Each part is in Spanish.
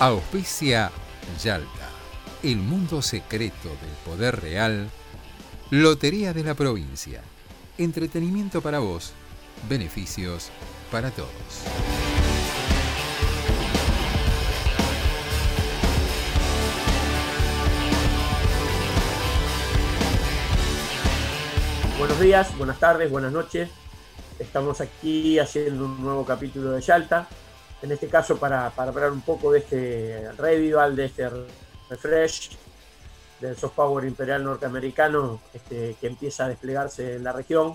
Auspicia Yalta, el mundo secreto del poder real. Lotería de la provincia. Entretenimiento para vos, beneficios para todos. Buenos días, buenas tardes, buenas noches. Estamos aquí haciendo un nuevo capítulo de Yalta. En este caso para, para hablar un poco de este revival, de este refresh del soft power imperial norteamericano este, que empieza a desplegarse en la región.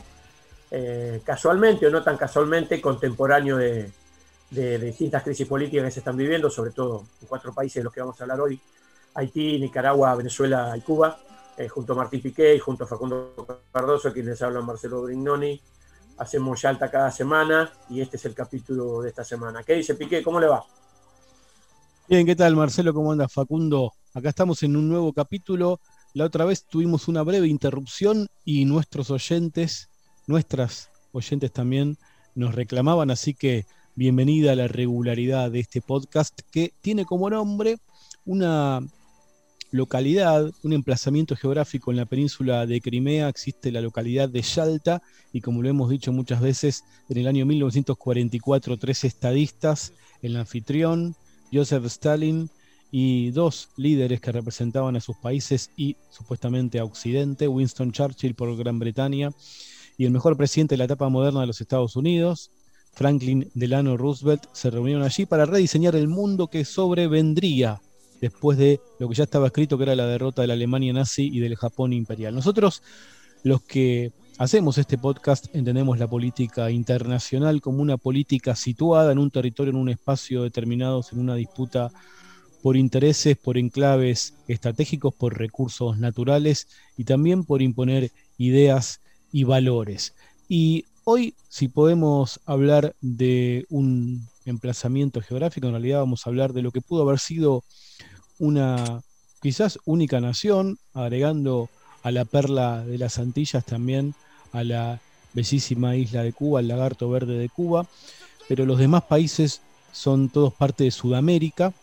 Eh, casualmente o no tan casualmente, contemporáneo de, de- de distintas crisis políticas que se están viviendo, sobre todo en cuatro países de los que vamos a hablar hoy, Haití, Nicaragua, Venezuela y Cuba, eh, junto a Martín Piqué y junto a Facundo Cardoso, quien les habla Marcelo Brignoni. Hacemos Yalta cada semana y este es el capítulo de esta semana. ¿Qué dice Piqué? ¿Cómo le va? Bien, ¿qué tal Marcelo? ¿Cómo anda Facundo? Acá estamos en un nuevo capítulo. La otra vez tuvimos una breve interrupción y nuestros oyentes, nuestras oyentes también nos reclamaban, así que bienvenida a la regularidad de este podcast que tiene como nombre una localidad, un emplazamiento geográfico en la península de Crimea, existe la localidad de Yalta y como lo hemos dicho muchas veces, en el año 1944 tres estadistas, el anfitrión, Joseph Stalin y dos líderes que representaban a sus países y supuestamente a Occidente, Winston Churchill por Gran Bretaña y el mejor presidente de la etapa moderna de los Estados Unidos, Franklin Delano Roosevelt, se reunieron allí para rediseñar el mundo que sobrevendría después de lo que ya estaba escrito que era la derrota de la Alemania nazi y del Japón imperial. Nosotros, los que hacemos este podcast, entendemos la política internacional como una política situada en un territorio, en un espacio determinado, en una disputa por intereses, por enclaves estratégicos, por recursos naturales y también por imponer ideas y valores. Y hoy, si podemos hablar de un emplazamiento geográfico, en realidad vamos a hablar de lo que pudo haber sido una quizás única nación, agregando a la perla de las Antillas también a la bellísima isla de Cuba, el lagarto verde de Cuba, pero los demás países son todos parte de Sudamérica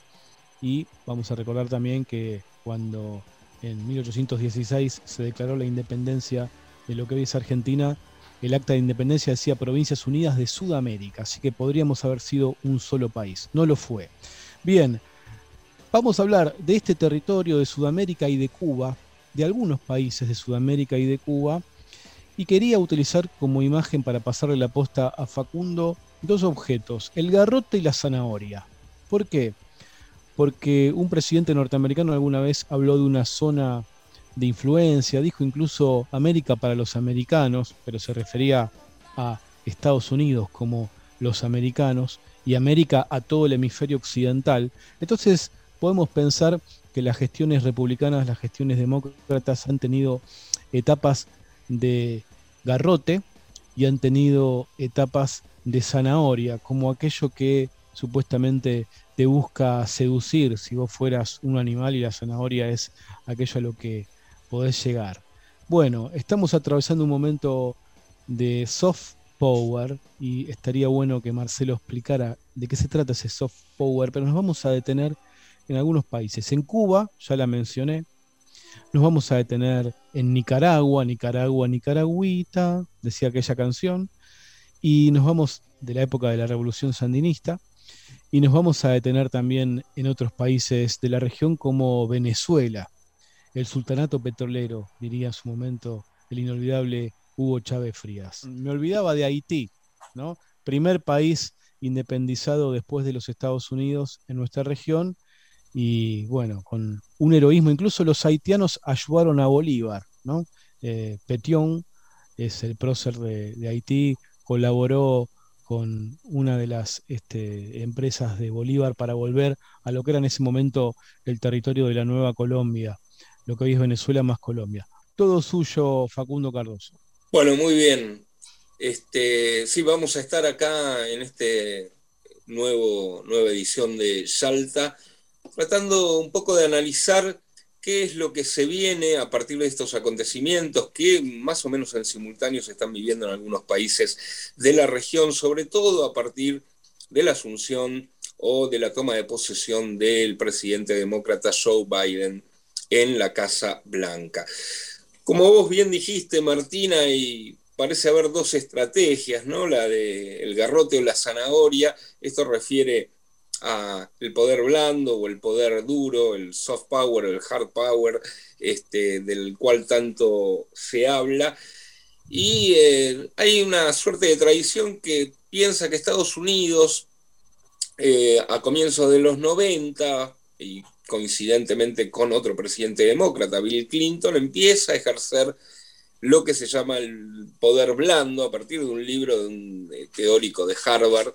y vamos a recordar también que cuando en 1816 se declaró la independencia de lo que hoy es Argentina, el acta de independencia decía Provincias Unidas de Sudamérica, así que podríamos haber sido un solo país. No lo fue. Bien, vamos a hablar de este territorio de Sudamérica y de Cuba, de algunos países de Sudamérica y de Cuba, y quería utilizar como imagen para pasarle la posta a Facundo dos objetos, el garrote y la zanahoria. ¿Por qué? Porque un presidente norteamericano alguna vez habló de una zona de influencia, dijo incluso América para los americanos, pero se refería a Estados Unidos como los americanos y América a todo el hemisferio occidental. Entonces podemos pensar que las gestiones republicanas, las gestiones demócratas han tenido etapas de garrote y han tenido etapas de zanahoria, como aquello que supuestamente te busca seducir si vos fueras un animal y la zanahoria es aquello a lo que podés llegar. Bueno, estamos atravesando un momento de soft power y estaría bueno que Marcelo explicara de qué se trata ese soft power, pero nos vamos a detener en algunos países. En Cuba, ya la mencioné, nos vamos a detener en Nicaragua, Nicaragua, Nicaragüita, decía aquella canción, y nos vamos de la época de la Revolución Sandinista, y nos vamos a detener también en otros países de la región como Venezuela, el sultanato petrolero, diría en su momento el inolvidable Hugo Chávez Frías. Me olvidaba de Haití, ¿no? Primer país independizado después de los Estados Unidos en nuestra región y bueno, con un heroísmo, incluso los haitianos ayudaron a Bolívar, ¿no? Eh, Petión es el prócer de, Haití, colaboró con una de las este, empresas de Bolívar para volver a lo que era en ese momento el territorio de la Nueva Colombia, lo que es Venezuela más Colombia. Todo suyo, Facundo Cardoso. Bueno, muy bien. Este, sí, vamos a estar acá en este nuevo, nueva edición de Salta, tratando un poco de analizar qué es lo que se viene a partir de estos acontecimientos que más o menos en simultáneo se están viviendo en algunos países de la región, sobre todo a partir de la asunción o de la toma de posesión del presidente demócrata Joe Biden en la Casa Blanca. Como vos bien dijiste, Martina, y parece haber dos estrategias, ¿no? La del garrote o la zanahoria, esto refiere el poder blando o el poder duro, el soft power, el hard power, este, del cual tanto se habla. Y eh, hay una suerte de tradición que piensa que Estados Unidos, eh, a comienzos de los 90, y coincidentemente con otro presidente demócrata, Bill Clinton, empieza a ejercer lo que se llama el poder blando a partir de un libro de un teórico de Harvard,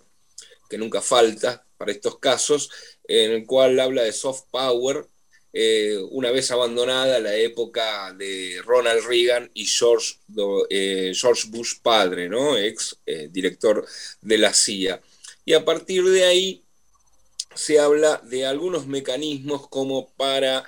que nunca falta, para estos casos, en el cual habla de soft power, eh, una vez abandonada la época de Ronald Reagan y George, eh, Bush padre, ¿no? ex eh, director de la CIA. Y a partir de ahí se habla de algunos mecanismos como para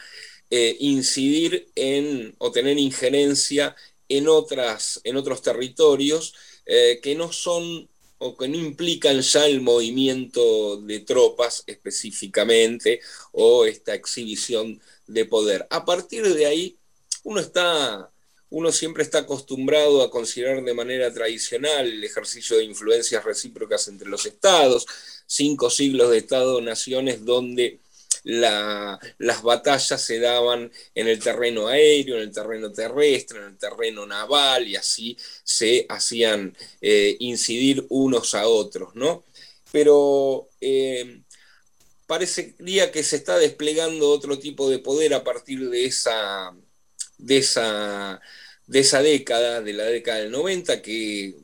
incidir en o tener injerencia en, otras, en otros territorios que no son o que no implican ya el movimiento de tropas específicamente o esta exhibición de poder. A partir de ahí, uno está, uno siempre está acostumbrado a considerar de manera tradicional el ejercicio de influencias recíprocas entre los estados, cinco siglos de Estado-naciones donde las batallas se daban en el terreno aéreo, en el terreno terrestre, en el terreno naval y así se hacían eh, incidir unos a otros, ¿no? Pero eh, parecería que se está desplegando otro tipo de poder a partir de esa, de esa, de esa década, de la década del 90, que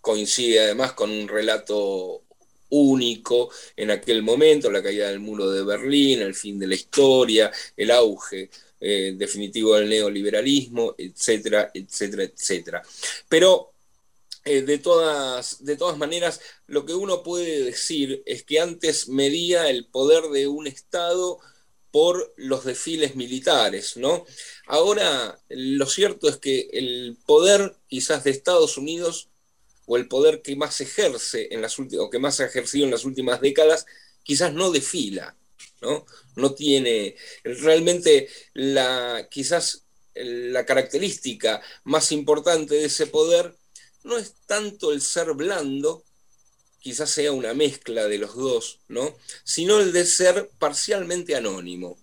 coincide además con un relato único en aquel momento, la caída del muro de Berlín, el fin de la historia, el auge eh, definitivo del neoliberalismo, etcétera, etcétera, etcétera. Pero eh, de, todas, de todas maneras, lo que uno puede decir es que antes medía el poder de un Estado por los desfiles militares, ¿no? Ahora, lo cierto es que el poder quizás de Estados Unidos o el poder que más ejerce en las o que más ha ejercido en las últimas décadas, quizás no desfila, ¿no? No tiene realmente la, quizás la característica más importante de ese poder no es tanto el ser blando, quizás sea una mezcla de los dos, ¿no? Sino el de ser parcialmente anónimo,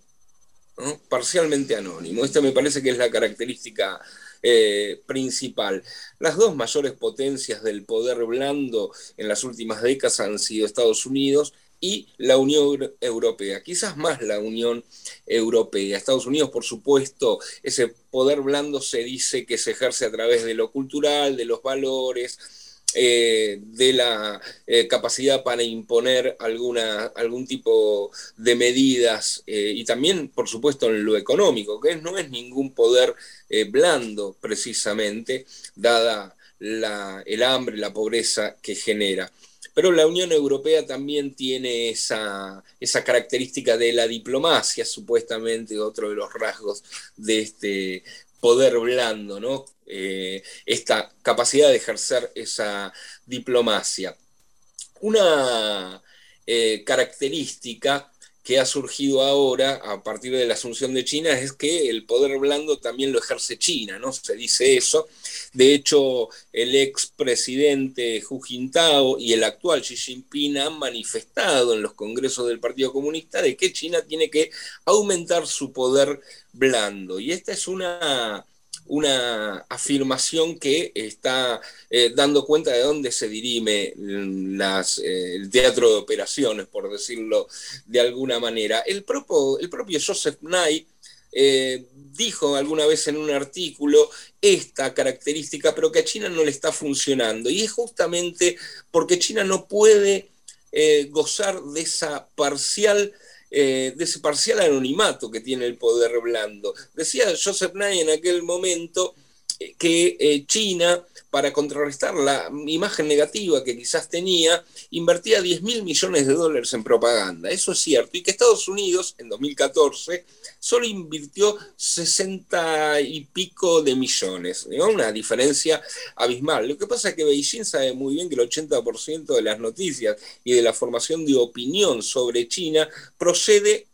¿no? Parcialmente anónimo. Esta me parece que es la característica eh, principal. Las dos mayores potencias del poder blando en las últimas décadas han sido Estados Unidos y la Unión Europea, quizás más la Unión Europea. Estados Unidos, por supuesto, ese poder blando se dice que se ejerce a través de lo cultural, de los valores, eh, de la eh, capacidad para imponer alguna, algún tipo de medidas eh, y también, por supuesto, en lo económico, que no es ningún poder blando precisamente, dada el hambre, la pobreza que genera. Pero la Unión Europea también tiene esa, esa, característica de la diplomacia, supuestamente otro de los rasgos de este poder blando, ¿no? Eh, esta capacidad de ejercer esa diplomacia. Una eh, característica que ha surgido ahora a partir de la asunción de China es que el poder blando también lo ejerce China, ¿no? Se dice eso. De hecho, el expresidente Hu Jintao y el actual Xi Jinping han manifestado en los congresos del Partido Comunista de que China tiene que aumentar su poder blando. Y esta es una una afirmación que está eh, dando cuenta de dónde se dirime las, eh, el teatro de operaciones, por decirlo de alguna manera. El propio, Joseph Nye eh, dijo alguna vez en un artículo esta característica, pero que a China no le está funcionando. Y es justamente porque China no puede gozar de esa parcial eh, de ese parcial anonimato que tiene el poder blando. Decía Joseph Nye en aquel momento que China para contrarrestar la imagen negativa que quizás tenía, invertía 10 mil millones de dólares en propaganda. Eso es cierto. Y que Estados Unidos, en 2014, solo invirtió 60 y pico de millones. Una diferencia abismal. Lo que pasa es que Beijing sabe muy bien que el 80% de las noticias y de la formación de opinión sobre China procede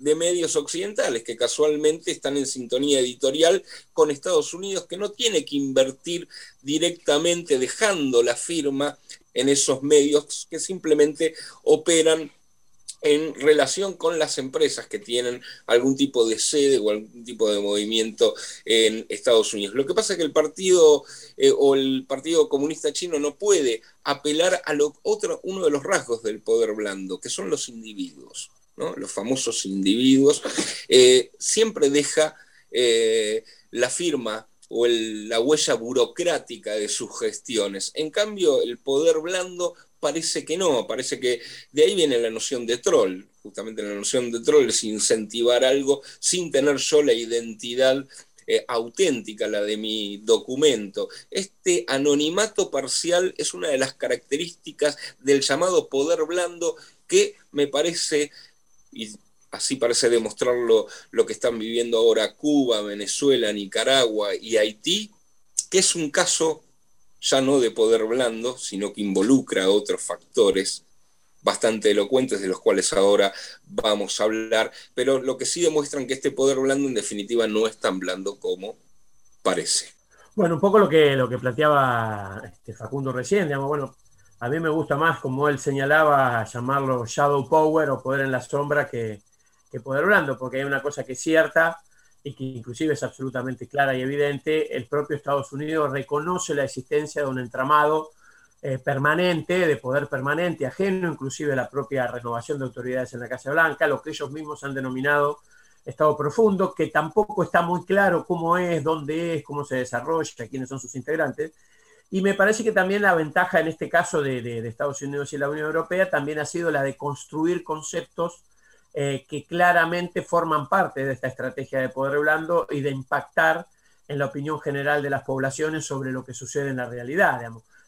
de medios occidentales que casualmente están en sintonía editorial con Estados Unidos, que no tiene que invertir directamente dejando la firma en esos medios que simplemente operan en relación con las empresas que tienen algún tipo de sede o algún tipo de movimiento en Estados Unidos. Lo que pasa es que el partido eh, o el Partido Comunista Chino no puede apelar a lo otro, uno de los rasgos del poder blando, que son los individuos los famosos individuos, eh, siempre deja eh, la firma o la huella burocrática de sus gestiones. En cambio, el poder blando parece que no, parece que de ahí viene la noción de troll. Justamente la noción de troll es incentivar algo sin tener yo la identidad eh, auténtica, la de mi documento. Este anonimato parcial es una de las características del llamado poder blando que me parece y así parece demostrarlo lo que están viviendo ahora Cuba, Venezuela, Nicaragua y Haití, que es un caso ya no de poder blando, sino que involucra a otros factores bastante elocuentes de los cuales ahora vamos a hablar, pero lo que sí demuestran que este poder blando en definitiva no es tan blando como parece. Bueno, un poco lo que, lo que planteaba este Facundo recién, digamos, bueno, a mí me gusta más, como él señalaba, llamarlo shadow power o poder en la sombra que, poder blando, porque hay una cosa que es cierta y que inclusive es absolutamente clara y evidente, el propio Estados Unidos reconoce la existencia de un entramado eh, permanente, de poder permanente, ajeno inclusive a la propia renovación de autoridades en la Casa Blanca, lo que ellos mismos han denominado Estado profundo, que tampoco está muy claro cómo es, dónde es, cómo se desarrolla, quiénes son sus integrantes, y me parece que también la ventaja en este caso de, Estados Unidos y la Unión Europea también ha sido la de construir conceptos eh, que claramente forman parte de esta estrategia de poder blando y de impactar en la opinión general de las poblaciones sobre lo que sucede en la realidad.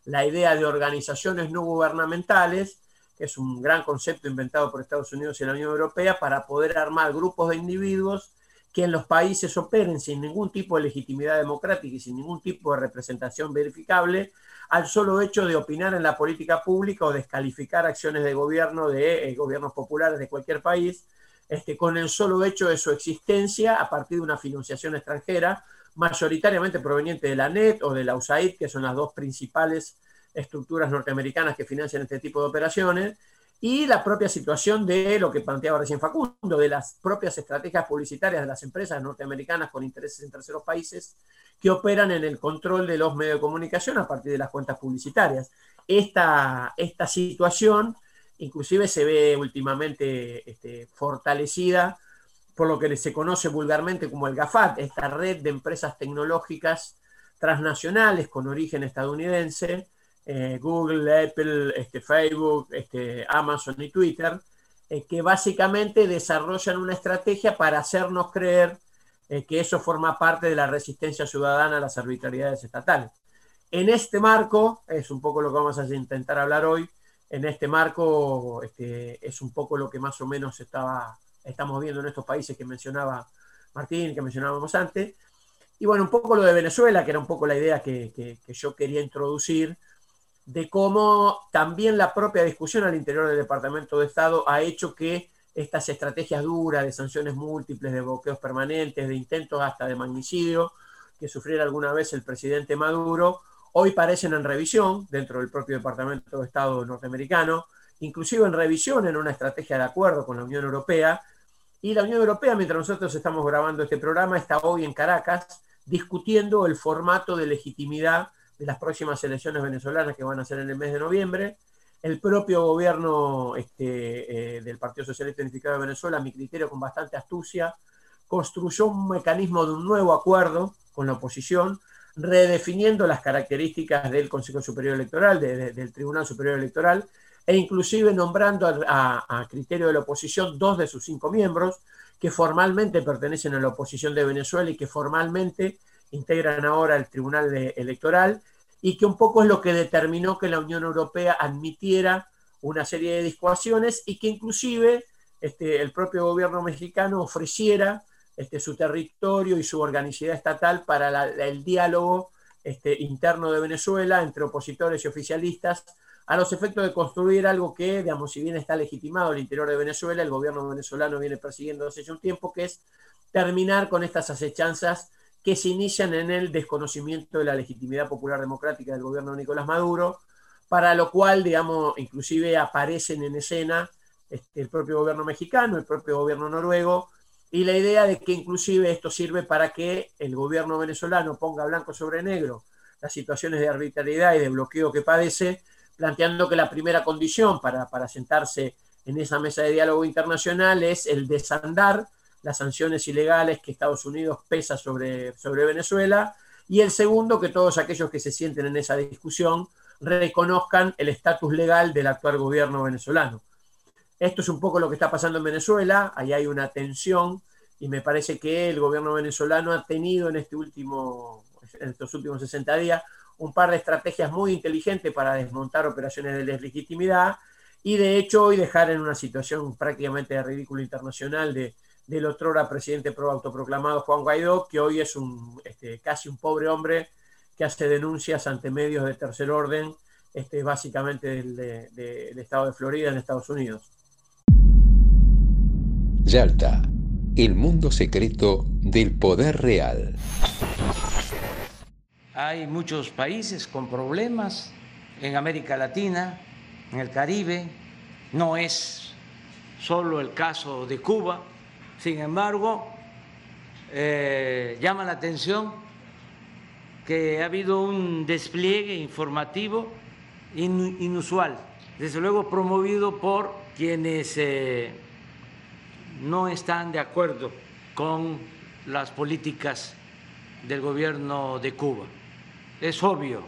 La idea de organizaciones no gubernamentales, que es un gran concepto inventado por Estados Unidos y la Unión Europea para poder armar grupos de individuos que en los países operen sin ningún tipo de legitimidad democrática y sin ningún tipo de representación verificable, al solo hecho de opinar en la política pública o descalificar acciones de gobierno de eh, gobiernos populares de cualquier país, este, con el solo hecho de su existencia a partir de una financiación extranjera, mayoritariamente proveniente de la NET o de la USAID, que son las dos principales estructuras norteamericanas que financian este tipo de operaciones, y la propia situación de lo que planteaba recién Facundo, de las propias estrategias publicitarias de las empresas norteamericanas con intereses en terceros países que operan en el control de los medios de comunicación a partir de las cuentas publicitarias. Esta, esta situación inclusive se ve últimamente este, fortalecida por lo que se conoce vulgarmente como el GAFAT, esta red de empresas tecnológicas transnacionales con origen estadounidense, eh, Google, Apple, este, Facebook, este, Amazon y Twitter, eh, que básicamente desarrollan una estrategia para hacernos creer eh, que eso forma parte de la resistencia ciudadana a las arbitrariedades estatales. En este marco, es un poco lo que vamos a intentar hablar hoy, en este marco este, es un poco lo que más o menos estaba, estamos viendo en estos países que mencionaba Martín, que mencionábamos antes. Y bueno, un poco lo de Venezuela, que era un poco la idea que, que yo quería introducir, de cómo también la propia discusión al interior del Departamento de Estado ha hecho que estas estrategias duras de sanciones múltiples, de bloqueos permanentes, de intentos hasta de magnicidio que sufriera alguna vez el presidente Maduro, hoy parecen en revisión dentro del propio Departamento de Estado norteamericano, inclusive en revisión en una estrategia de acuerdo con la Unión Europea. Y la Unión Europea, mientras nosotros estamos grabando este programa, está hoy en Caracas discutiendo el formato de legitimidad de las próximas elecciones venezolanas que van a ser en el mes de noviembre. El propio gobierno este, eh, del Partido Socialista Unificado de Venezuela, a mi criterio, con bastante astucia, construyó un mecanismo de un nuevo acuerdo con la oposición, redefiniendo las características del Consejo Superior Electoral, del Tribunal Superior Electoral, e inclusive nombrando a, criterio de la oposición dos de sus cinco miembros, que formalmente pertenecen a la oposición de Venezuela y que formalmente integran ahora el Tribunal Electoral, y que un poco es lo que determinó que la Unión Europea admitiera una serie de discusiones y que inclusive este, el propio gobierno mexicano ofreciera este, su territorio y su organicidad estatal para el diálogo este, interno de Venezuela entre opositores y oficialistas a los efectos de construir algo que, digamos, si bien está legitimado el interior de Venezuela, el gobierno venezolano viene persiguiendo hace un tiempo, que es terminar con estas acechanzas que se inician en el desconocimiento de la legitimidad popular democrática del gobierno de Nicolás Maduro, para lo cual, digamos, inclusive aparecen en escena este, el propio gobierno mexicano, el propio gobierno noruego, y la idea de que inclusive esto sirve para que el gobierno venezolano ponga blanco sobre negro las situaciones de arbitrariedad y de bloqueo que padece, planteando que la primera condición para, para sentarse en esa mesa de diálogo internacional es el desandar las sanciones ilegales que Estados Unidos pesa sobre, sobre Venezuela, y el segundo, que todos aquellos que se sienten en esa discusión reconozcan el estatus legal del actual gobierno venezolano. Esto es un poco lo que está pasando en Venezuela, ahí hay una tensión y me parece que el gobierno venezolano ha tenido en, este último, en estos últimos 60 días un par de estrategias muy inteligentes para desmontar operaciones de deslegitimidad y de hecho hoy dejar en una situación prácticamente de ridículo internacional de, del otrora presidente pro autoproclamado Juan Guaidó, que hoy es un, este, casi un pobre hombre que hace denuncias ante medios de tercer orden, este, básicamente del, del estado de Florida en Estados Unidos. Yalta, el mundo secreto del poder real. Hay muchos países con problemas en América Latina, en el Caribe. No es solo el caso de Cuba. Sin embargo, eh, llama la atención que ha habido un despliegue informativo inusual, desde luego promovido por quienes eh, no están de acuerdo con las políticas del gobierno de Cuba. Es obvio,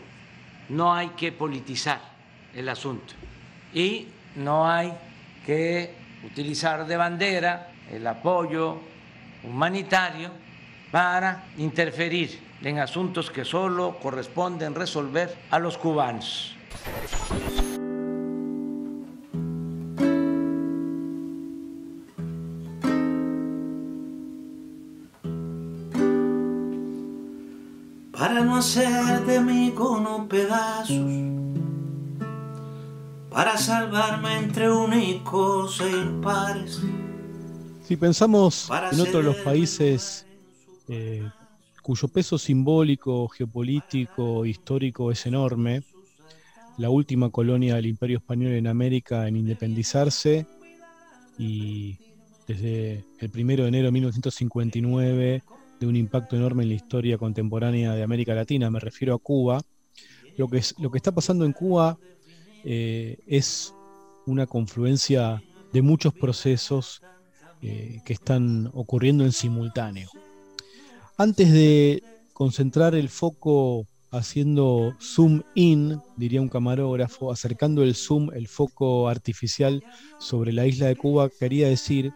no hay que politizar el asunto y no hay que utilizar de bandera el apoyo humanitario para interferir en asuntos que solo corresponden resolver a los cubanos. hacer de mí con pedazos para salvarme entre únicos e impares. Si pensamos en otros de los países eh, cuyo peso simbólico, geopolítico, histórico es enorme, la última colonia del Imperio Español en América en independizarse y desde el 1 de enero de 1959 de un impacto enorme en la historia contemporánea de América Latina, me refiero a Cuba. Lo que, es, lo que está pasando en Cuba eh, es una confluencia de muchos procesos eh, que están ocurriendo en simultáneo. Antes de concentrar el foco haciendo zoom in, diría un camarógrafo, acercando el zoom, el foco artificial sobre la isla de Cuba, quería decir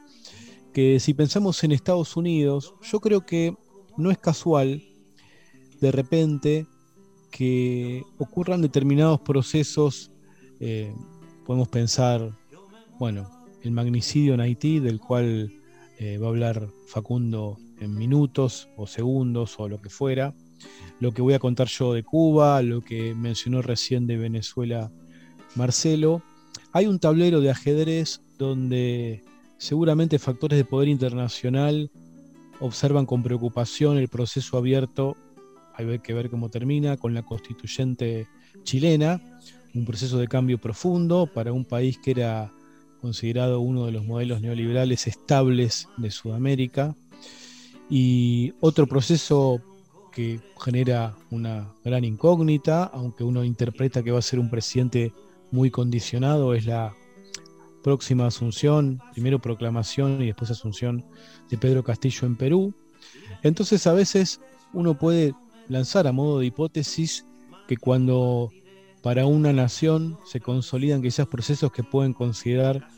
que si pensamos en Estados Unidos, yo creo que no es casual de repente que ocurran determinados procesos, eh, podemos pensar, bueno, el magnicidio en Haití, del cual eh, va a hablar Facundo en minutos o segundos o lo que fuera, lo que voy a contar yo de Cuba, lo que mencionó recién de Venezuela Marcelo. Hay un tablero de ajedrez donde Seguramente factores de poder internacional observan con preocupación el proceso abierto, hay que ver cómo termina, con la constituyente chilena, un proceso de cambio profundo para un país que era considerado uno de los modelos neoliberales estables de Sudamérica, y otro proceso que genera una gran incógnita, aunque uno interpreta que va a ser un presidente muy condicionado, es la próxima asunción, primero proclamación y después asunción de Pedro Castillo en Perú. Entonces a veces uno puede lanzar a modo de hipótesis que cuando para una nación se consolidan quizás procesos que pueden considerar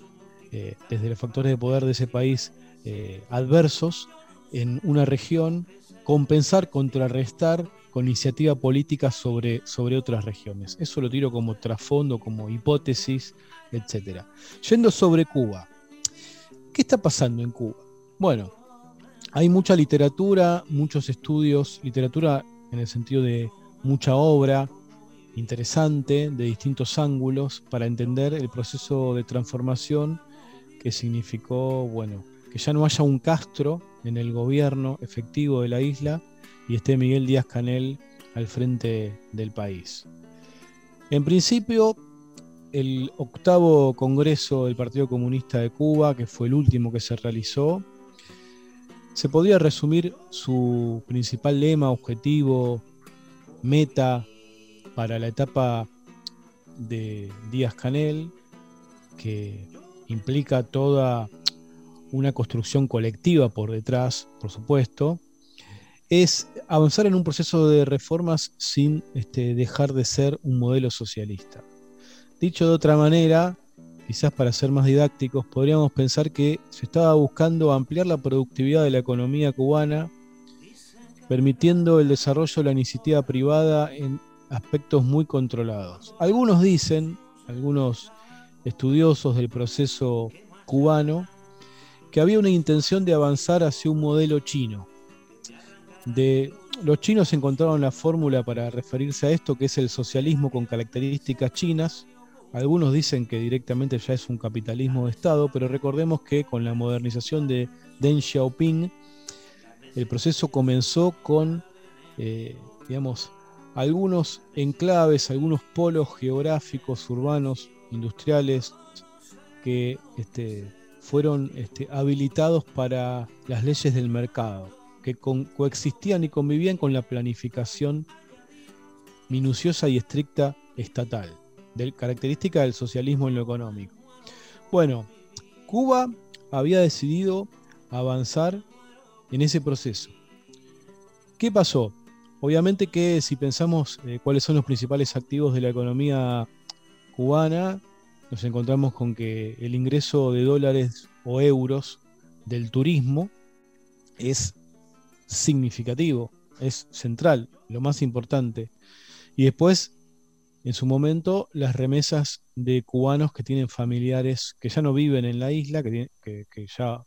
eh, desde los factores de poder de ese país eh, adversos en una región, compensar, contrarrestar con iniciativa política sobre, sobre otras regiones. Eso lo tiro como trasfondo, como hipótesis, etc. Yendo sobre Cuba, ¿qué está pasando en Cuba? Bueno, hay mucha literatura, muchos estudios, literatura en el sentido de mucha obra interesante de distintos ángulos para entender el proceso de transformación que significó, bueno, que ya no haya un Castro en el gobierno efectivo de la isla y esté Miguel Díaz Canel al frente del país. En principio, el octavo Congreso del Partido Comunista de Cuba, que fue el último que se realizó, se podría resumir su principal lema, objetivo, meta para la etapa de Díaz Canel, que implica toda una construcción colectiva por detrás, por supuesto, es avanzar en un proceso de reformas sin este, dejar de ser un modelo socialista. Dicho de otra manera, quizás para ser más didácticos, podríamos pensar que se estaba buscando ampliar la productividad de la economía cubana, permitiendo el desarrollo de la iniciativa privada en aspectos muy controlados. Algunos dicen, algunos estudiosos del proceso cubano, que había una intención de avanzar hacia un modelo chino. De, los chinos encontraron la fórmula para referirse a esto, que es el socialismo con características chinas. Algunos dicen que directamente ya es un capitalismo de Estado, pero recordemos que con la modernización de Deng Xiaoping, el proceso comenzó con, eh, digamos, algunos enclaves, algunos polos geográficos, urbanos, industriales, que este, fueron este, habilitados para las leyes del mercado, que coexistían y convivían con la planificación minuciosa y estricta estatal, característica del socialismo en lo económico. Bueno, Cuba había decidido avanzar en ese proceso. ¿Qué pasó? Obviamente que si pensamos eh, cuáles son los principales activos de la economía cubana, nos encontramos con que el ingreso de dólares o euros del turismo es significativo, es central, lo más importante. Y después, en su momento, las remesas de cubanos que tienen familiares que ya no viven en la isla, que, que ya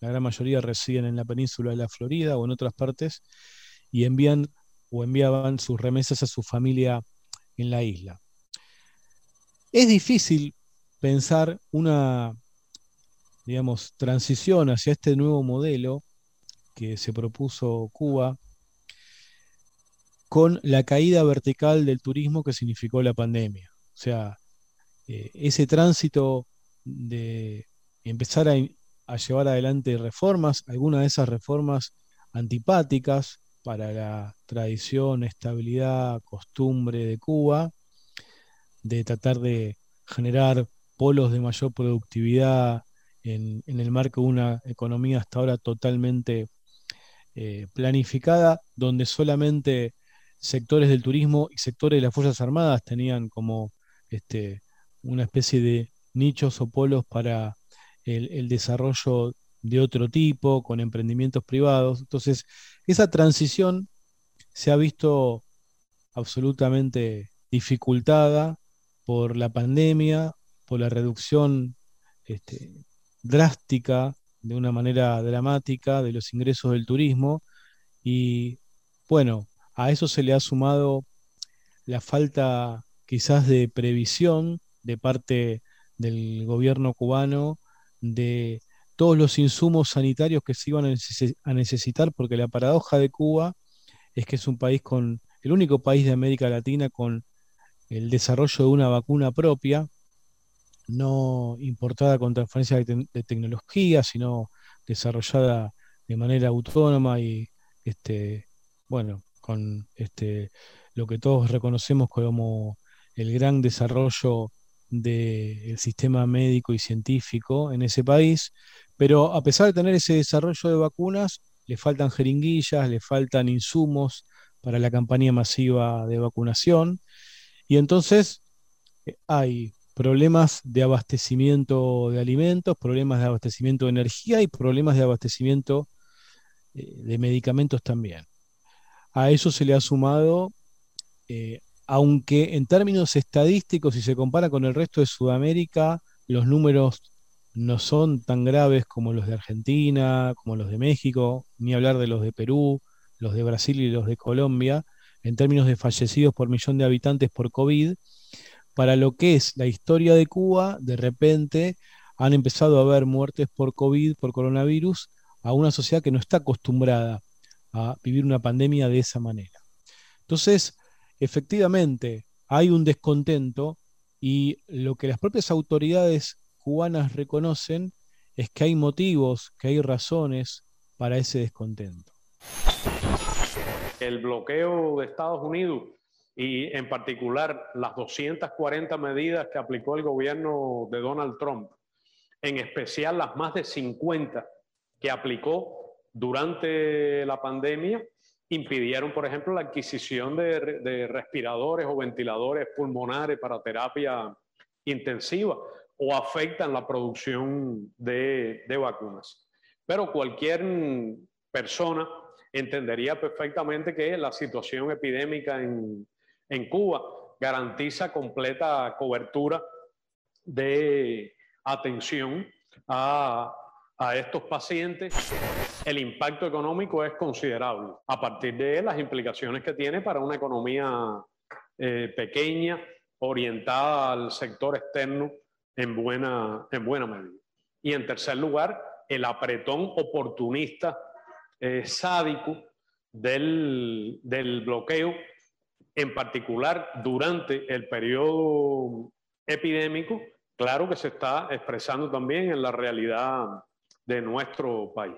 la gran mayoría residen en la península de la Florida o en otras partes, y envían o enviaban sus remesas a su familia en la isla. Es difícil pensar una, digamos, transición hacia este nuevo modelo que se propuso Cuba con la caída vertical del turismo que significó la pandemia. O sea, eh, ese tránsito de empezar a, a, llevar adelante reformas, algunas de esas reformas antipáticas para la tradición, estabilidad, costumbre de Cuba, de tratar de generar polos de mayor productividad en, el marco de una economía hasta ahora totalmente eh, planificada, donde solamente sectores del turismo y sectores de las Fuerzas Armadas tenían como este, una especie de nichos o polos para el, el desarrollo de otro tipo, con emprendimientos privados. Entonces, esa transición se ha visto absolutamente dificultada por la pandemia, por la reducción este, drástica, de una manera dramática, de los ingresos del turismo. Y bueno, a eso se le ha sumado la falta quizás de previsión de parte del gobierno cubano de todos los insumos sanitarios que se iban a necesitar, porque la paradoja de Cuba es que es un país con, el único país de América Latina con el desarrollo de una vacuna propia, no importada con transferencia de, tecnología, sino desarrollada de manera autónoma y este, bueno, con este, lo que todos reconocemos como el gran desarrollo del sistema médico y científico en ese país, pero a pesar de tener ese desarrollo de vacunas, le faltan jeringuillas, le faltan insumos para la campaña masiva de vacunación, y entonces eh, hay problemas de abastecimiento de alimentos, problemas de abastecimiento de energía y problemas de abastecimiento eh, de medicamentos también. A eso se le ha sumado, eh, aunque en términos estadísticos, si se compara con el resto de Sudamérica, los números no son tan graves como los de Argentina, como los de México, ni hablar de los de Perú, los de Brasil y los de Colombia, en términos de fallecidos por millón de habitantes por COVID, para lo que es la historia de Cuba, de repente han empezado a haber muertes por COVID, por coronavirus, a una sociedad que no está acostumbrada a vivir una pandemia de esa manera. Entonces, efectivamente, hay un descontento y lo que las propias autoridades cubanas reconocen es que hay motivos, que hay razones para ese descontento. El bloqueo de Estados Unidos y en particular las 240 medidas que aplicó el gobierno de Donald Trump, en especial las más de 50 que aplicó durante la pandemia, impidieron, por ejemplo, la adquisición de, respiradores o ventiladores pulmonares para terapia intensiva o afectan la producción de, vacunas. Pero cualquier persona entendería perfectamente que la situación epidémica en Cuba garantiza completa cobertura de atención a, estos pacientes. El impacto económico es considerable. A partir de las implicaciones que tiene para una economía eh, pequeña, orientada al sector externo en buena, en buena medida. Y en tercer lugar, el apretón oportunista eh, sádico del, del bloqueo en particular durante el periodo epidémico, claro que se está expresando también en la realidad de nuestro país.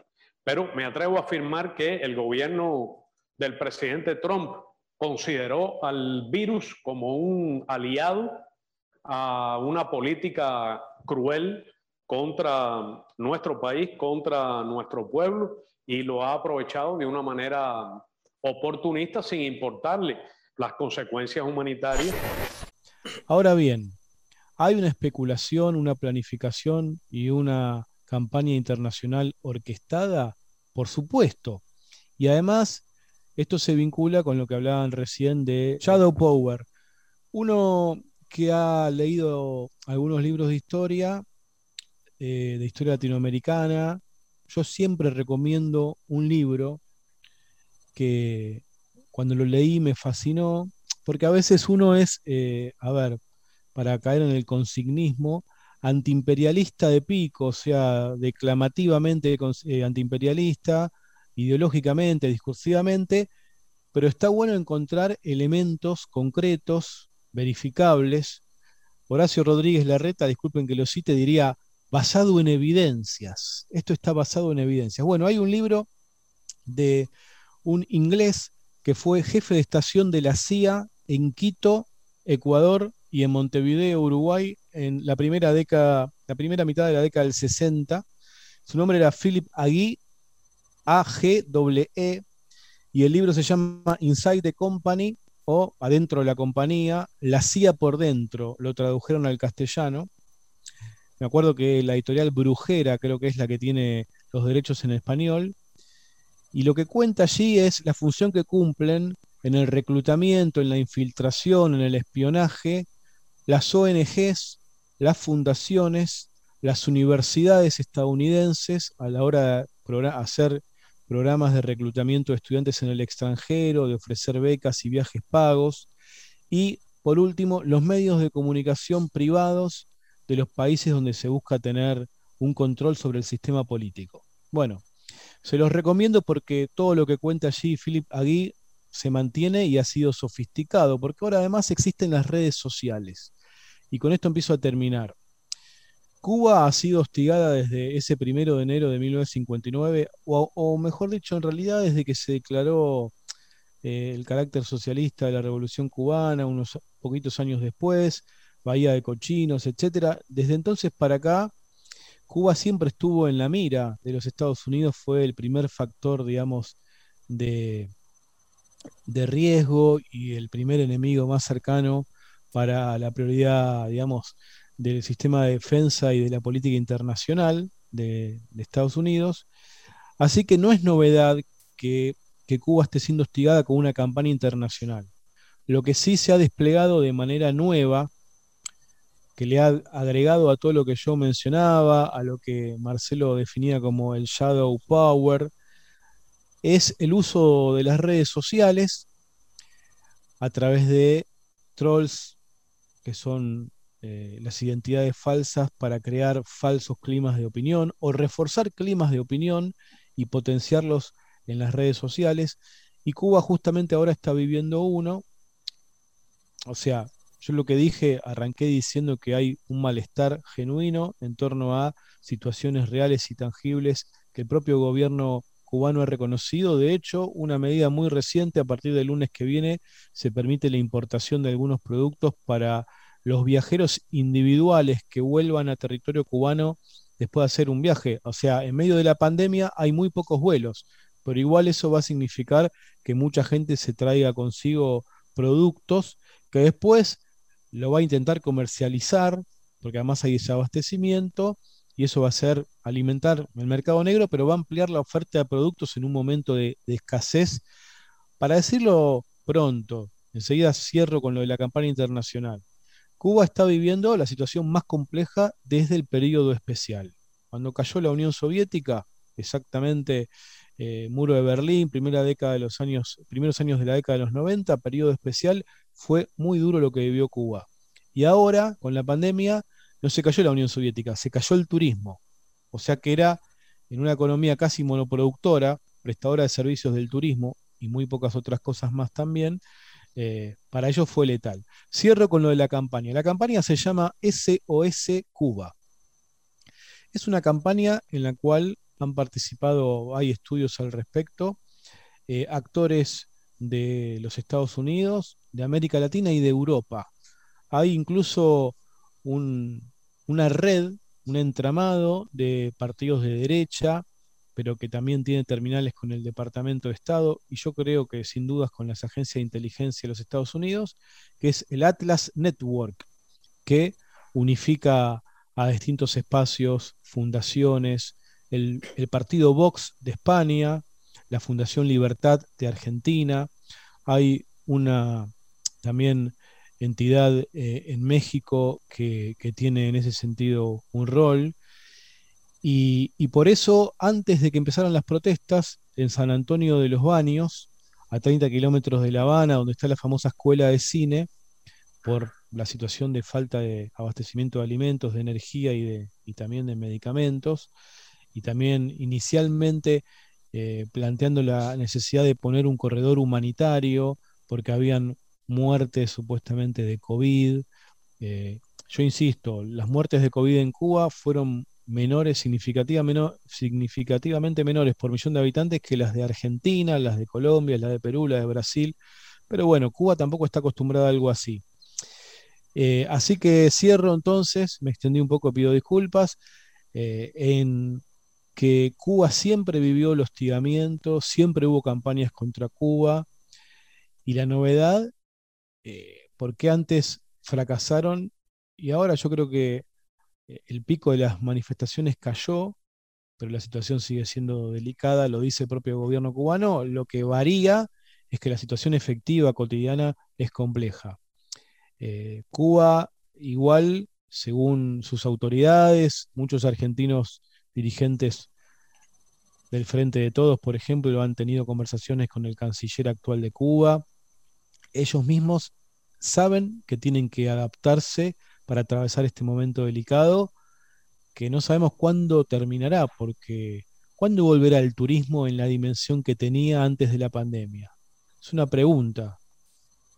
Pero me atrevo a afirmar que el gobierno del presidente Trump consideró al virus como un aliado a una política cruel contra nuestro país, contra nuestro pueblo, y lo ha aprovechado de una manera oportunista sin importarle las consecuencias humanitarias. Ahora bien, hay una especulación, una planificación y una campaña internacional orquestada, por supuesto. Y además, esto se vincula con lo que hablaban recién de Shadow Power. Uno que ha leído algunos libros de historia, eh, de historia latinoamericana, yo siempre recomiendo un libro que cuando lo leí me fascinó, porque a veces uno es, eh, a ver, para caer en el consignismo, antiimperialista de pico, o sea, declamativamente eh, antiimperialista, ideológicamente, discursivamente, pero está bueno encontrar elementos concretos, verificables. Horacio Rodríguez Larreta, disculpen que lo cite, diría, basado en evidencias. Esto está basado en evidencias. Bueno, hay un libro de un inglés que fue jefe de estación de la CIA en Quito, Ecuador y en Montevideo, Uruguay, en la primera década, la primera mitad de la década del 60. Su nombre era Philip Agui, A-G-E, y el libro se llama Inside the Company o Adentro de la compañía, La CIA por dentro, lo tradujeron al castellano. Me acuerdo que la editorial Brujera creo que es la que tiene los derechos en español, y lo que cuenta allí es la función que cumplen en el reclutamiento, en la infiltración, en el espionaje, las ONGs, las fundaciones, las universidades estadounidenses a la hora de hacer programas de reclutamiento de estudiantes en el extranjero, de ofrecer becas y viajes pagos, y por último, los medios de comunicación privados de los países donde se busca tener un control sobre el sistema político. Bueno, se los recomiendo porque todo lo que cuenta allí Philip Agui se mantiene y ha sido sofisticado, porque ahora además existen las redes sociales. Y con esto empiezo a terminar. Cuba ha sido hostigada desde ese primero de enero de 1959, o, mejor dicho, en realidad desde que se declaró eh, el carácter socialista de la Revolución Cubana, unos poquitos años después, Bahía de Cochinos, etcétera. Desde entonces para acá, Cuba siempre estuvo en la mira de los Estados Unidos, fue el primer factor, digamos, de, de riesgo y el primer enemigo más cercano para la prioridad, digamos, del sistema de defensa y de la política internacional de, Estados Unidos. Así que no es novedad que, que Cuba esté siendo hostigada con una campaña internacional. Lo que sí se ha desplegado de manera nueva, que le ha agregado a todo lo que yo mencionaba, a lo que Marcelo definía como el shadow power, es el uso de las redes sociales a través de trolls que son eh, las identidades falsas para crear falsos climas de opinión o reforzar climas de opinión y potenciarlos en las redes sociales. Y Cuba justamente ahora está viviendo uno. O sea, yo lo que dije, arranqué diciendo que hay un malestar genuino en torno a situaciones reales y tangibles que el propio gobierno cubano ha reconocido. De hecho, una medida muy reciente, a partir del lunes que viene, se permite la importación de algunos productos para los viajeros individuales que vuelvan a territorio cubano después de hacer un viaje. O sea, en medio de la pandemia hay muy pocos vuelos, pero igual eso va a significar que mucha gente se traiga consigo productos que después lo va a intentar comercializar, porque además hay desabastecimiento, y eso va a ser alimentar el mercado negro, pero va a ampliar la oferta de productos en un momento de, escasez. Para decirlo pronto, enseguida cierro con lo de la campaña internacional. Cuba está viviendo la situación más compleja desde el periodo especial. Cuando cayó la Unión Soviética, exactamente eh, muro de Berlín, primera década de los años, primeros años de la década de los 90, periodo especial, fue muy duro lo que vivió Cuba. Y ahora, con la pandemia, no se cayó la Unión Soviética, se cayó el turismo. O sea que era en una economía casi monoproductora, prestadora de servicios del turismo y muy pocas otras cosas más también, eh, para ellos fue letal. Cierro con lo de la campaña. La campaña se llama SOS Cuba. Es una campaña en la cual han participado, hay estudios al respecto, eh, actores de los Estados Unidos, de América Latina y de Europa. Hay incluso una red, un entramado de partidos de derecha, pero que también tiene terminales con el Departamento de Estado y yo creo que sin dudas con las agencias de inteligencia de los Estados Unidos, que es el Atlas Network, que unifica a distintos espacios, fundaciones, el, partido Vox de España, la Fundación Libertad de Argentina, hay una también entidad eh, en México que, que, tiene en ese sentido un rol, y, por eso, antes de que empezaran las protestas en San Antonio de los Baños, a 30 kilómetros de La Habana, donde está la famosa escuela de cine, por la situación de falta de abastecimiento de alimentos, de energía y, de, también de medicamentos, y también inicialmente eh, planteando la necesidad de poner un corredor humanitario, porque habían muertes supuestamente de COVID. Eh, yo insisto, las muertes de COVID en Cuba fueron menores, significativamente menores por millón de habitantes que las de Argentina, las de Colombia, las de Perú, las de Brasil. Pero bueno, Cuba tampoco está acostumbrada a algo así. Eh, así que cierro entonces, me extendí un poco, pido disculpas, eh, en que Cuba siempre vivió el hostigamiento, siempre hubo campañas contra Cuba, y la novedad, eh, porque antes fracasaron y ahora yo creo que eh, el pico de las manifestaciones cayó, pero la situación sigue siendo delicada, lo dice el propio gobierno cubano. Lo que varía es que la situación efectiva cotidiana es compleja. Eh, Cuba, igual, según sus autoridades, muchos argentinos dirigentes del Frente de Todos, por ejemplo, han tenido conversaciones con el canciller actual de Cuba. Ellos mismos saben que tienen que adaptarse para atravesar este momento delicado que no sabemos cuándo terminará, porque ¿cuándo volverá el turismo en la dimensión que tenía antes de la pandemia? Es una pregunta.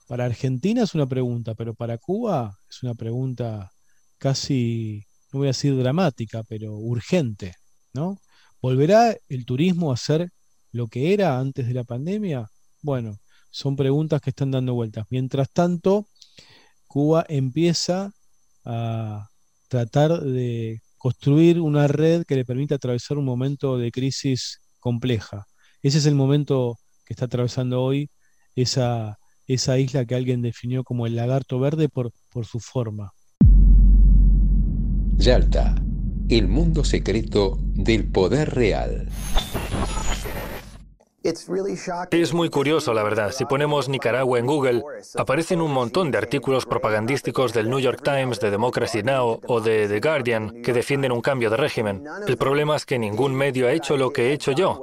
Para Argentina es una pregunta, pero para Cuba es una pregunta casi, no voy a decir dramática, pero urgente, ¿no? ¿Volverá el turismo a ser lo que era antes de la pandemia? Bueno, son preguntas que están dando vueltas. Mientras tanto, Cuba empieza a tratar de construir una red que le permita atravesar un momento de crisis compleja. Ese es el momento que está atravesando hoy esa, isla que alguien definió como el lagarto verde por su forma. Yalta, el mundo secreto del poder real. Es muy curioso, la verdad. Si ponemos Nicaragua en Google, aparecen un montón de artículos propagandísticos del New York Times, de Democracy Now! o de The Guardian que defienden un cambio de régimen. El problema es que ningún medio ha hecho lo que he hecho yo,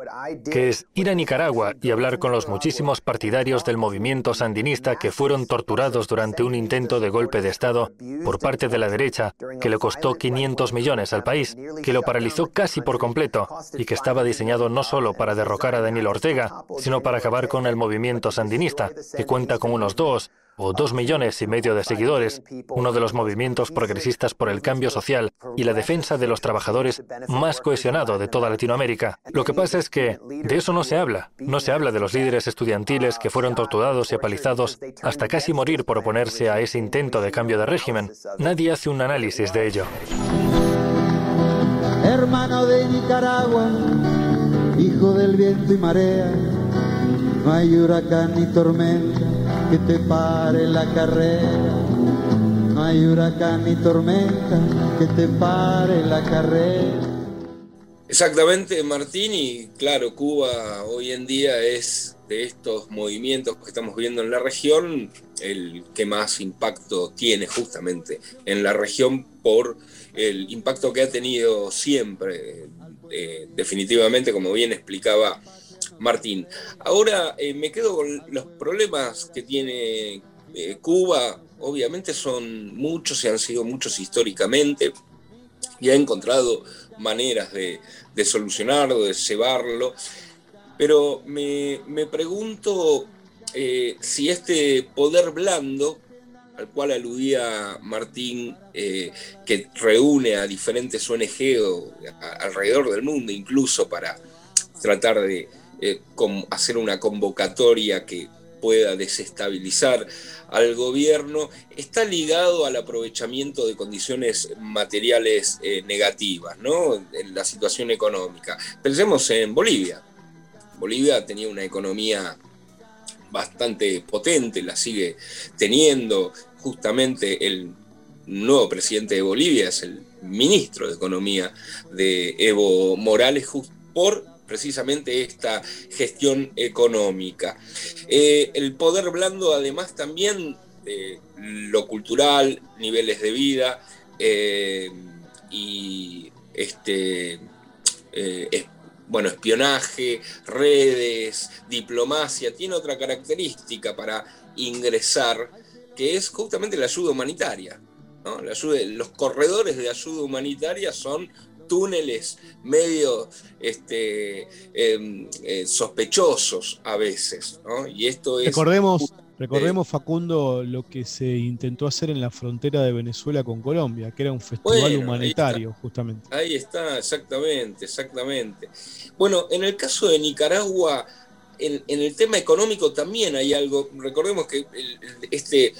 que es ir a Nicaragua y hablar con los muchísimos partidarios del movimiento sandinista que fueron torturados durante un intento de golpe de Estado por parte de la derecha que le costó 500 millones al país, que lo paralizó casi por completo y que estaba diseñado no solo para derrocar a Daniel Ortega, sino para acabar con el movimiento sandinista, que cuenta con unos dos o dos millones y medio de seguidores, uno de los movimientos progresistas por el cambio social y la defensa de los trabajadores más cohesionado de toda Latinoamérica. Lo que pasa es que de eso no se habla. No se habla de los líderes estudiantiles que fueron torturados y apalizados hasta casi morir por oponerse a ese intento de cambio de régimen. Nadie hace un análisis de ello. Hermano de Nicaragua hijo del viento y marea, no hay huracán ni tormenta que te pare la carrera, no hay huracán ni tormenta que te pare la carrera. Exactamente, Martín, y claro, Cuba hoy en día es de estos movimientos que estamos viendo en la región el que más impacto tiene justamente en la región por el impacto que ha tenido siempre eh, definitivamente, como bien explicaba Martín. Ahora eh, me quedo con los problemas que tiene eh, Cuba, obviamente son muchos y han sido muchos históricamente, y ha encontrado maneras de, solucionarlo, de llevarlo, pero me, me pregunto si este poder blando al cual aludía Martín, eh, que reúne a diferentes ONG alrededor del mundo, incluso para tratar de eh, hacer una convocatoria que pueda desestabilizar al gobierno, está ligado al aprovechamiento de condiciones materiales eh, negativas, ¿no? En la situación económica. Pensemos en Bolivia. Bolivia tenía una economía bastante potente, la sigue teniendo, justamente el nuevo presidente de Bolivia es el ministro de Economía de Evo Morales, por precisamente esta gestión económica. Eh, el poder blando, además, también lo cultural, niveles de vida eh, y este, eh, bueno, espionaje, redes, diplomacia, tiene otra característica para ingresar que es justamente la ayuda humanitaria. los corredores de ayuda humanitaria son túneles medio este, em, eh, sospechosos a veces. Y esto es. Recordemos, recordemos, Facundo, lo que se intentó hacer en la frontera de Venezuela con Colombia, que era un festival humanitario, justamente. Ahí está, exactamente, exactamente. Bueno, en el caso de Nicaragua en, el tema económico también hay algo. Recordemos que este,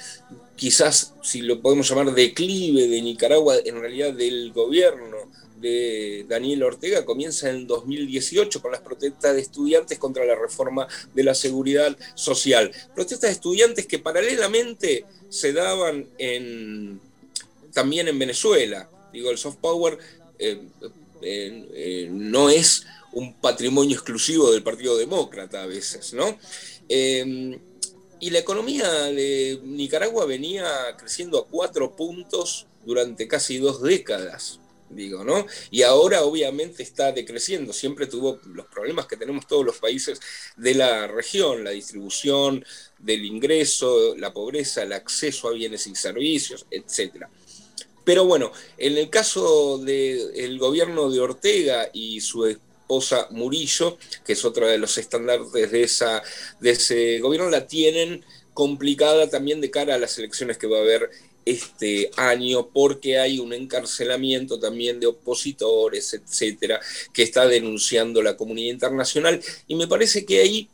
quizás, si lo podemos llamar declive de Nicaragua, en realidad del gobierno de Daniel Ortega comienza en 2018 con las protestas de estudiantes contra la reforma de la seguridad social. Protestas de estudiantes que paralelamente se daban en, también en Venezuela. Digo, el soft power eh, eh, eh, no es un patrimonio exclusivo del Partido Demócrata a veces, ¿no? Em, y la economía de Nicaragua venía creciendo a cuatro puntos durante casi dos décadas, digo, ¿no? Y ahora obviamente está decreciendo, siempre tuvo los problemas que tenemos todos los países de la región, la distribución del ingreso, la pobreza, el acceso a bienes y servicios, etc. Pero bueno, en el caso del gobierno de Ortega y su Murillo, que es otro de los estándares de, esa, de ese gobierno, la tienen complicada también de cara a las elecciones que va a haber este año porque hay un encarcelamiento también de opositores, etcétera, que está denunciando la comunidad internacional. Y me parece que ahí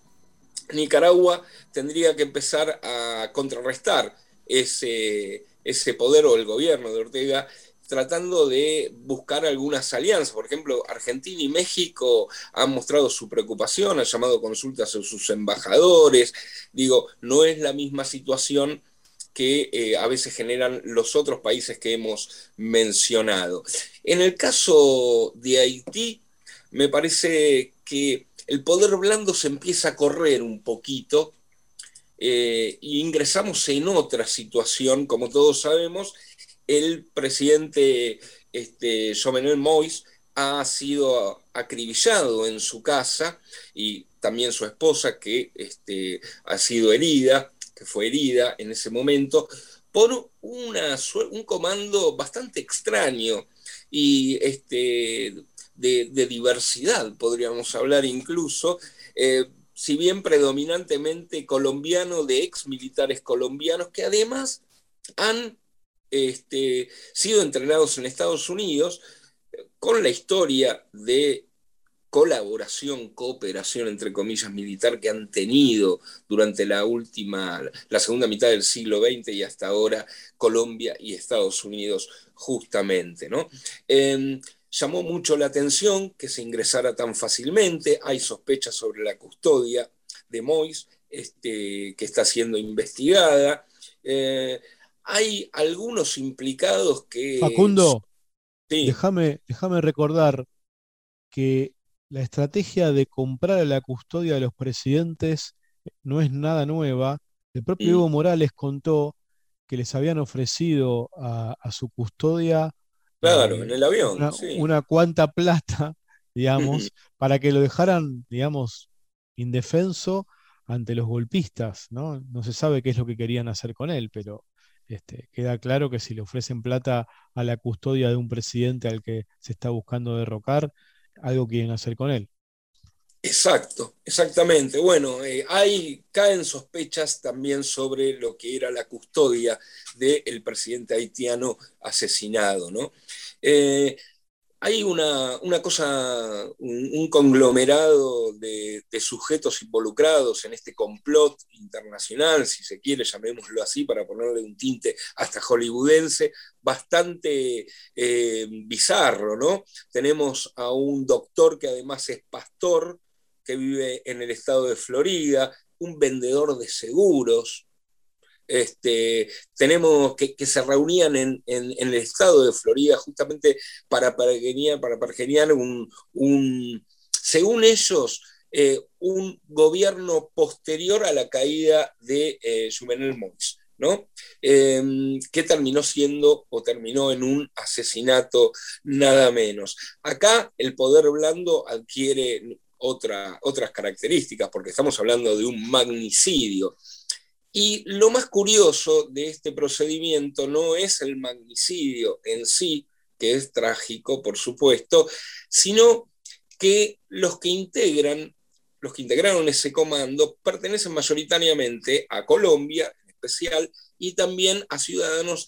Nicaragua tendría que empezar a contrarrestar ese, ese poder o el gobierno de Ortega tratando de buscar algunas alianzas. Por ejemplo, Argentina y México han mostrado su preocupación, han llamado consultas a sus embajadores. Digo, no es la misma situación que eh, a veces generan los otros países que hemos mencionado. En el caso de Haití, me parece que el poder blando se empieza a correr un poquito e ingresamos en otra situación, como todos sabemos, el presidente este, Jovenel Mois ha sido acribillado en su casa y también su esposa que este, ha sido herida, que fue herida en ese momento, por una, un comando bastante extraño y este, de, diversidad, podríamos hablar incluso, eh, si bien predominantemente colombiano, de ex militares colombianos que además han este, sido entrenados en Estados Unidos con la historia de colaboración, cooperación, entre comillas, militar que han tenido durante la última, la segunda mitad del siglo XX y hasta ahora Colombia y Estados Unidos justamente. Em, llamó mucho la atención que se ingresara tan fácilmente, hay sospechas sobre la custodia de Mois, este, que está siendo investigada. Eh, hay algunos implicados que... Facundo, déjame, déjame recordar que la estrategia de comprar a la custodia de los presidentes no es nada nueva. El propio Evo Morales contó que les habían ofrecido a, su custodia claro, eh, en el avión, una, cuanta plata, digamos, para que lo dejaran, digamos, indefenso ante los golpistas, ¿no? No se sabe qué es lo que querían hacer con él, pero este, queda claro que si le ofrecen plata a la custodia de un presidente al que se está buscando derrocar, algo quieren hacer con él. Exacto, exactamente. Bueno, eh, hay, caen sospechas también sobre lo que era la custodia del presidente haitiano asesinado, ¿no? Eh, hay una, cosa, un, conglomerado de, sujetos involucrados en este complot internacional, si se quiere, llamémoslo así, para ponerle un tinte hasta hollywoodense, bastante eh, bizarro, ¿no? Tenemos a un doctor que además es pastor, que vive en el estado de Florida, un vendedor de seguros, este, tenemos que, se reunían en, el estado de Florida justamente para pergeniar, para un, según ellos, eh, un gobierno posterior a la caída de eh, Juvenel Mois, ¿no? Em, que terminó siendo o terminó en un asesinato nada menos. Acá el poder blando adquiere otra, otras características, porque estamos hablando de un magnicidio. Y lo más curioso de este procedimiento no es el magnicidio en sí, que es trágico, por supuesto, sino que los que integran, los que integraron ese comando, pertenecen mayoritariamente a Colombia, en especial, y también a ciudadanos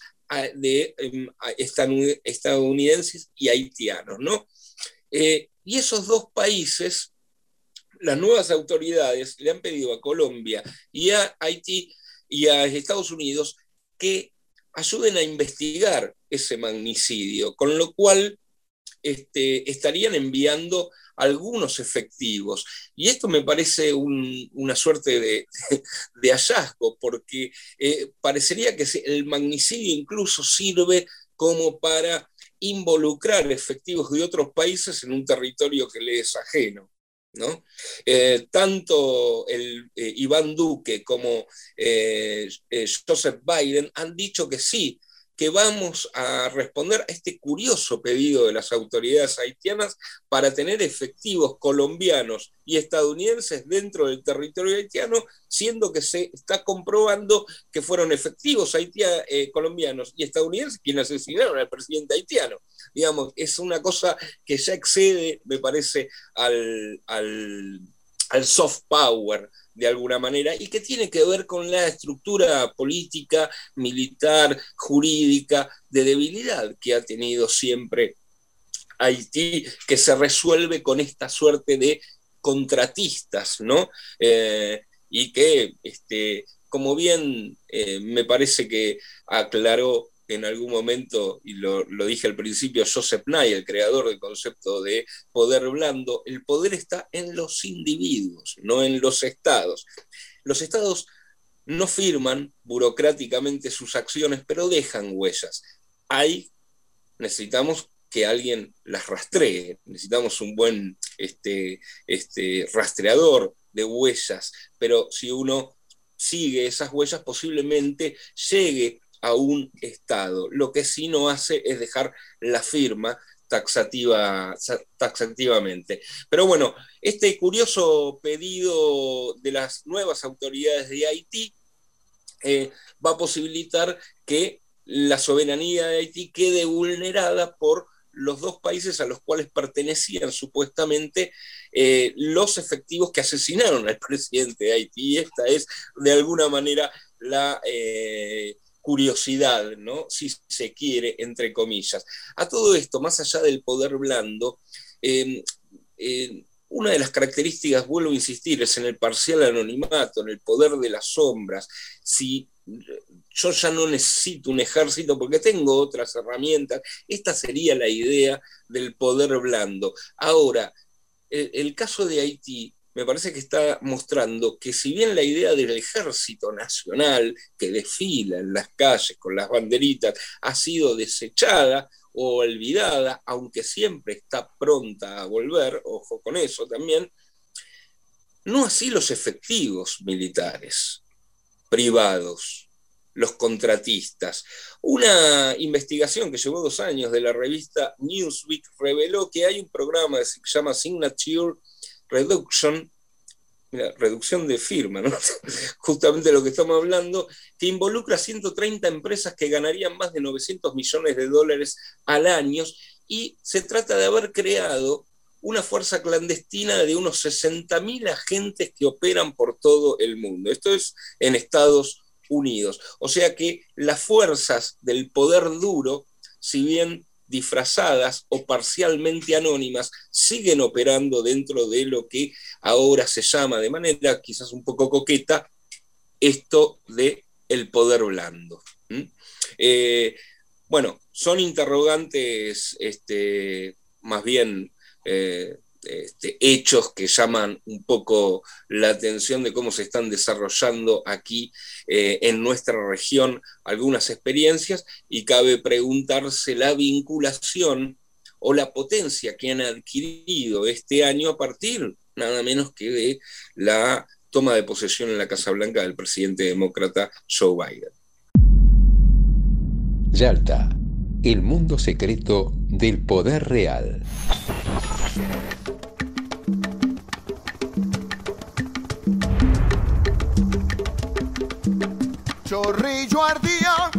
de, em, estadounidenses y haitianos, ¿no? Eh, y esos dos países, las nuevas autoridades le han pedido a Colombia y a Haití y a Estados Unidos que ayuden a investigar ese magnicidio, con lo cual este, estarían enviando algunos efectivos. Y esto me parece una suerte de, hallazgo, porque eh, parecería que el magnicidio incluso sirve como para involucrar efectivos de otros países en un territorio que le es ajeno. ¿No? Eh, tanto el, eh, Iván Duque como eh, Joseph Biden han dicho que sí, que vamos a responder a este curioso pedido de las autoridades haitianas para tener efectivos colombianos y estadounidenses dentro del territorio haitiano, siendo que se está comprobando que fueron efectivos haitianos, colombianos y estadounidenses quienes asesinaron al presidente haitiano. Digamos, es una cosa que ya excede, me parece, al, soft power de alguna manera y que tiene que ver con la estructura política, militar, jurídica de debilidad que ha tenido siempre Haití, que se resuelve con esta suerte de contratistas, ¿no? Eh, y que este, como bien eh, me parece que aclaró en algún momento, y lo, dije al principio, Joseph Nye, el creador del concepto de poder blando, el poder está en los individuos, no en los estados. Los estados no firman burocráticamente sus acciones, pero dejan huellas. Hay, necesitamos que alguien las rastree, necesitamos un buen este, este, rastreador de huellas, pero si uno sigue esas huellas, posiblemente llegue a un Estado. Lo que sí no hace es dejar la firma taxativa, taxativamente. Pero bueno, este curioso pedido de las nuevas autoridades de Haití eh, va a posibilitar que la soberanía de Haití quede vulnerada por los dos países a los cuales pertenecían supuestamente eh, los efectivos que asesinaron al presidente de Haití. esta es, de alguna manera, la eh, curiosidad, ¿no? Si se quiere, entre comillas. A todo esto, más allá del poder blando, em, una de las características, vuelvo a insistir, es en el parcial anonimato, en el poder de las sombras. Si yo ya no necesito un ejército porque tengo otras herramientas. Esta sería la idea del poder blando. Ahora, el, caso de Haití me parece que está mostrando que si bien la idea del ejército nacional que desfila en las calles con las banderitas ha sido desechada o olvidada, aunque siempre está pronta a volver, ojo con eso también, no así los efectivos militares privados los contratistas. Una investigación que llevó dos años de la revista Newsweek reveló que hay un programa que se llama Signature Reduction, reducción de firma, justamente lo que estamos hablando, que involucra 130 empresas que ganarían más de 900 millones de dólares al año y se trata de haber creado una fuerza clandestina de unos 60.000 agentes que operan por todo el mundo. Esto es en Estados Unidos. O sea que las fuerzas del poder duro, si bien disfrazadas o parcialmente anónimas, siguen operando dentro de lo que ahora se llama de manera quizás un poco coqueta esto de el poder blando. Eh, bueno, son interrogantes este, más bien eh, este, hechos que llaman un poco la atención de cómo se están desarrollando aquí eh, en nuestra región algunas experiencias y cabe preguntarse la vinculación o la potencia que han adquirido este año a partir nada menos que de la toma de posesión en la Casa Blanca del presidente demócrata Joe Biden. Yalta, el mundo secreto del poder real. Chorrillo ardía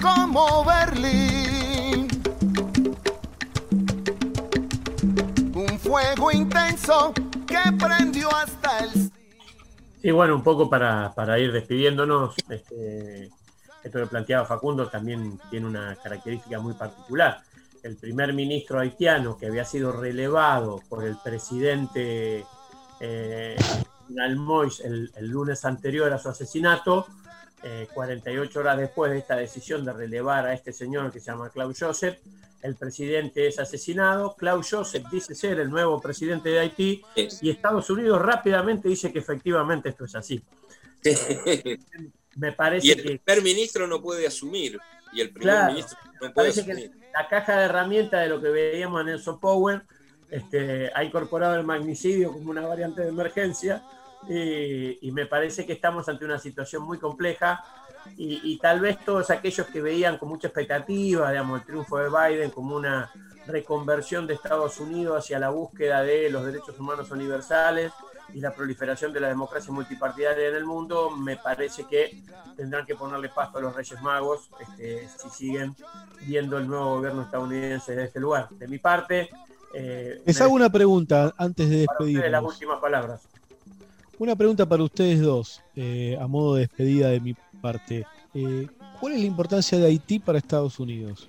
como Berlín. Un fuego intenso que prendió hasta el... Sí, bueno, un poco para, ir despidiéndonos, este, esto que planteaba Facundo también tiene una característica muy particular. El primer ministro haitiano que había sido relevado por el presidente eh, el, el lunes anterior a su asesinato, 48 eh, horas después de esta decisión de relevar a este señor que se llama Klaus Joseph, el presidente es asesinado. Klaus Joseph dice ser el nuevo presidente de Haití y Estados Unidos rápidamente dice que efectivamente esto es así. Me parece y el primer ministro no puede asumir. Y el primer ministro no puede asumir. Que la caja de herramientas de lo que veíamos en Nelson Power este, ha incorporado el magnicidio como una variante de emergencia y me parece que estamos ante una situación muy compleja y, tal vez todos aquellos que veían con mucha expectativa, digamos, el triunfo de Biden como una reconversión de Estados Unidos hacia la búsqueda de los derechos humanos universales y la proliferación de la democracia multipartidaria en el mundo, me parece que tendrán que ponerle paso a los Reyes Magos este, si siguen viendo el nuevo gobierno estadounidense de este lugar. De mi parte... Eh, Les hago una pregunta antes de despedirnos. las últimas palabras. Una pregunta para ustedes dos, eh, a modo de despedida de mi parte. Eh, ¿Cuál es la importancia de Haití para Estados Unidos?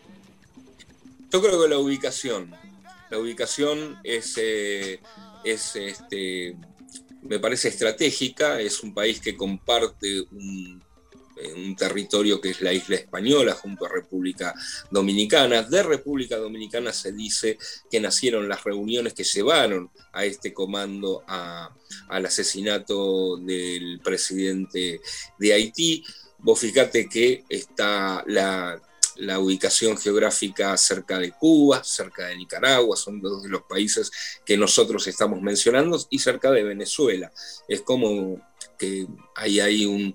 Yo creo que la ubicación. La ubicación es, eh, es este, me parece estratégica, es un país que comparte un un territorio que es la isla española junto a República Dominicana. De República Dominicana se dice que nacieron las reuniones que llevaron a este comando al asesinato del presidente de Haití. Vos fíjate que está la, la ubicación geográfica cerca de Cuba, cerca de Nicaragua, son dos de los países que nosotros estamos mencionando, y cerca de Venezuela. Es como que hay ahí un,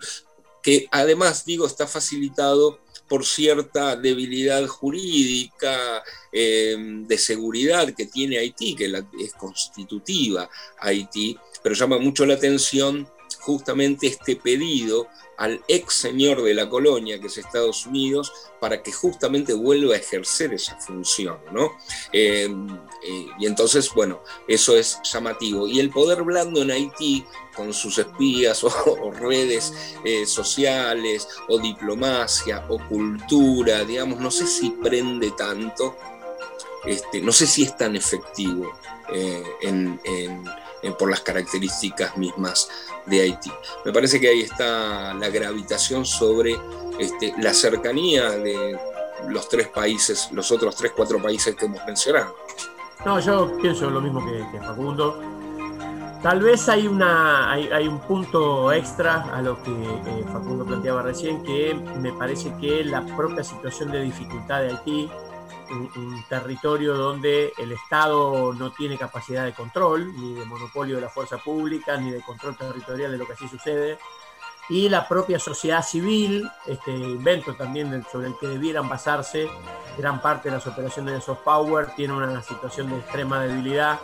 que además, digo, está facilitado por cierta debilidad jurídica, eh, de seguridad que tiene Haití, que es constitutiva Haití, pero llama mucho la atención justamente este pedido al ex señor de la colonia, que es Estados Unidos, para que justamente vuelva a ejercer esa función. ¿no? Eh, eh, y entonces, bueno, eso es llamativo. Y el poder blando en Haití, con sus espías o, redes eh, sociales, o diplomacia, o cultura, digamos, no sé si prende tanto, este, no sé si es tan efectivo por las características mismas de Haití. Me parece que ahí está la gravitación sobre este, la cercanía de los tres países, los otros tres, cuatro países que hemos mencionado. No, yo pienso lo mismo que, Facundo. Tal vez hay, una, hay, un punto extra a lo que eh, Facundo planteaba recién, que me parece que la propia situación de dificultad de Haití un, territorio donde el Estado no tiene capacidad de control, ni de monopolio de la fuerza pública, ni de control territorial de lo que así sucede, y la propia sociedad civil, este invento también sobre el que debieran basarse gran parte de las operaciones de soft power, tiene una situación de extrema debilidad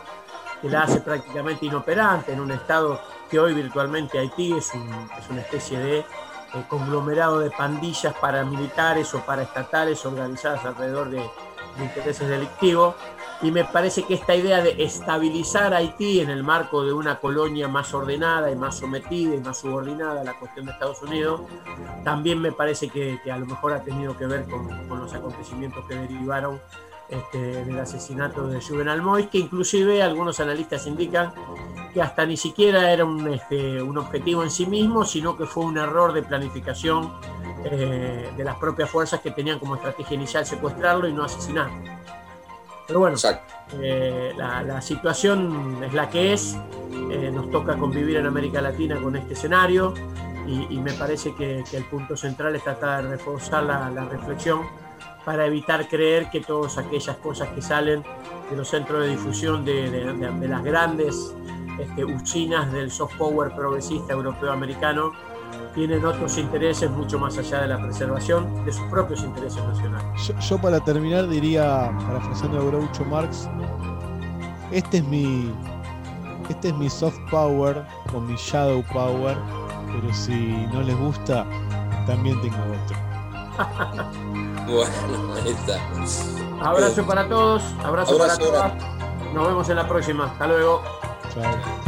que la hace prácticamente inoperante en un estado que hoy virtualmente Haití es, es una especie de eh, conglomerado de pandillas paramilitares o paraestatales organizadas alrededor de, de intereses delictivos. Y me parece que esta idea de estabilizar Haití en el marco de una colonia más ordenada y más sometida y más subordinada a la cuestión de Estados Unidos, también me parece que, a lo mejor ha tenido que ver con, los acontecimientos que derivaron este, del asesinato de Juvenal Mois, que inclusive algunos analistas indican que hasta ni siquiera era un, este, un objetivo en sí mismo, sino que fue un error de planificación eh, de las propias fuerzas que tenían como estrategia inicial secuestrarlo y no asesinarlo. Pero bueno, eh, la, situación es la que es, eh, nos toca convivir en América Latina con este escenario y, me parece que, el punto central es tratar de reforzar la, reflexión para evitar creer que todas aquellas cosas que salen de los centros de difusión de, las grandes este, usinas del soft power progresista europeo-americano tienen otros intereses mucho más allá de la preservación de sus propios intereses nacionales. Yo, para terminar diría, parafraseando a Groucho Marx, este es mi este es mi soft power o mi shadow power, pero si no les gusta, también tengo otro. bueno, ahí está. Abrazo para todos, abrazo, para todas. Nos vemos en la próxima. Hasta luego. Chao.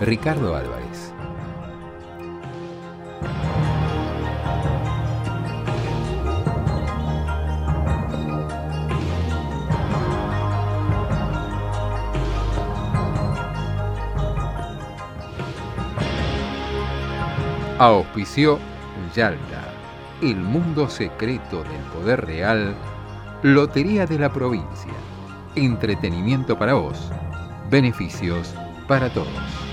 Ricardo Álvarez. Auspició Yalta, el mundo secreto del poder real, Lotería de la provincia, entretenimiento para vos, beneficios para todos.